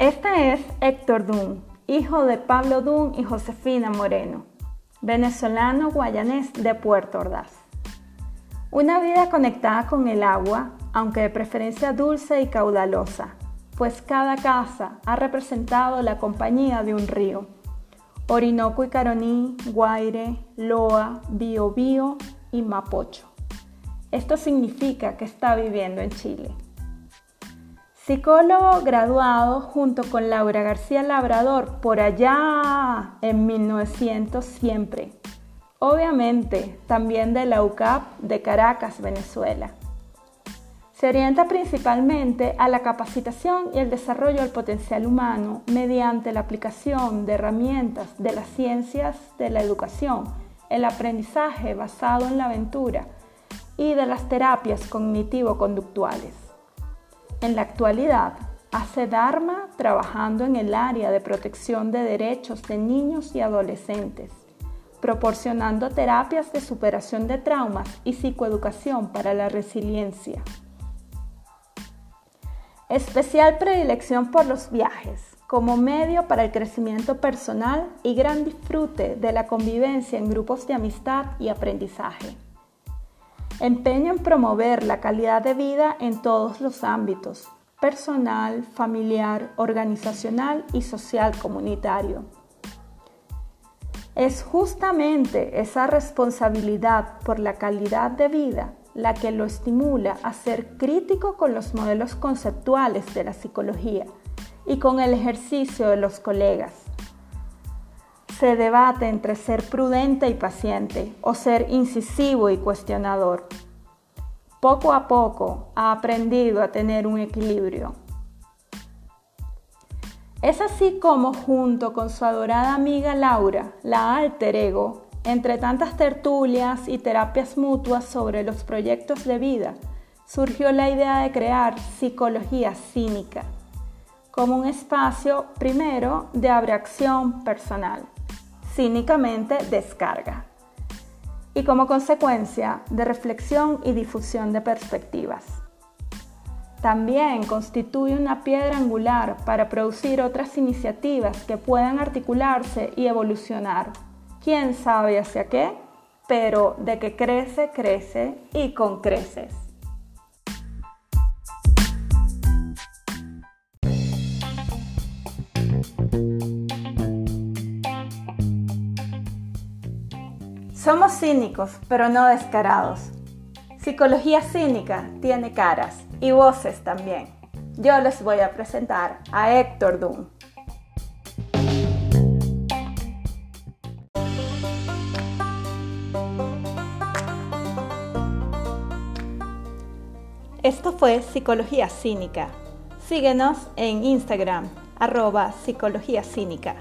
Este es Héctor Dun, hijo de Pablo Dun y Josefina Moreno, venezolano guayanés de Puerto Ordaz. Una vida conectada con el agua, aunque de preferencia dulce y caudalosa, pues cada casa ha representado la compañía de un río. Orinoco y Caroní, Guaire, Loa, Biobío y Mapocho. Esto significa que está viviendo en Chile. Psicólogo graduado junto con Laura García Labrador por allá en 1900 siempre. Obviamente también de la UCAP de Caracas, Venezuela. Se orienta principalmente a la capacitación y el desarrollo del potencial humano mediante la aplicación de herramientas de las ciencias de la educación, el aprendizaje basado en la aventura y de las terapias cognitivo-conductuales. En la actualidad, hace Dharma trabajando en el área de protección de derechos de niños y adolescentes, proporcionando terapias de superación de traumas y psicoeducación para la resiliencia. Especial predilección por los viajes como medio para el crecimiento personal y gran disfrute de la convivencia en grupos de amistad y aprendizaje. Empeño en promover la calidad de vida en todos los ámbitos, personal, familiar, organizacional y social comunitario. Es justamente esa responsabilidad por la calidad de vida la que lo estimula a ser crítico con los modelos conceptuales de la psicología y con el ejercicio de los colegas, se debate entre ser prudente y paciente o ser incisivo y cuestionador. Poco a poco ha aprendido a tener un equilibrio. Es así como junto con su adorada amiga Laura, la alter ego, entre tantas tertulias y terapias mutuas sobre los proyectos de vida, surgió la idea de crear psicología cínica como un espacio primero de abreacción personal cínicamente descarga. Y como consecuencia de reflexión y difusión de perspectivas. También constituye una piedra angular para producir otras iniciativas que puedan articularse y evolucionar. ¿Quién sabe hacia qué? Pero de que crece, crece y con creces. Somos cínicos, pero no descarados. Psicología cínica tiene caras y voces también. Yo les voy a presentar a Héctor Dunn. Esto fue Psicología Cínica. Síguenos en Instagram, arroba Psicología Cínica.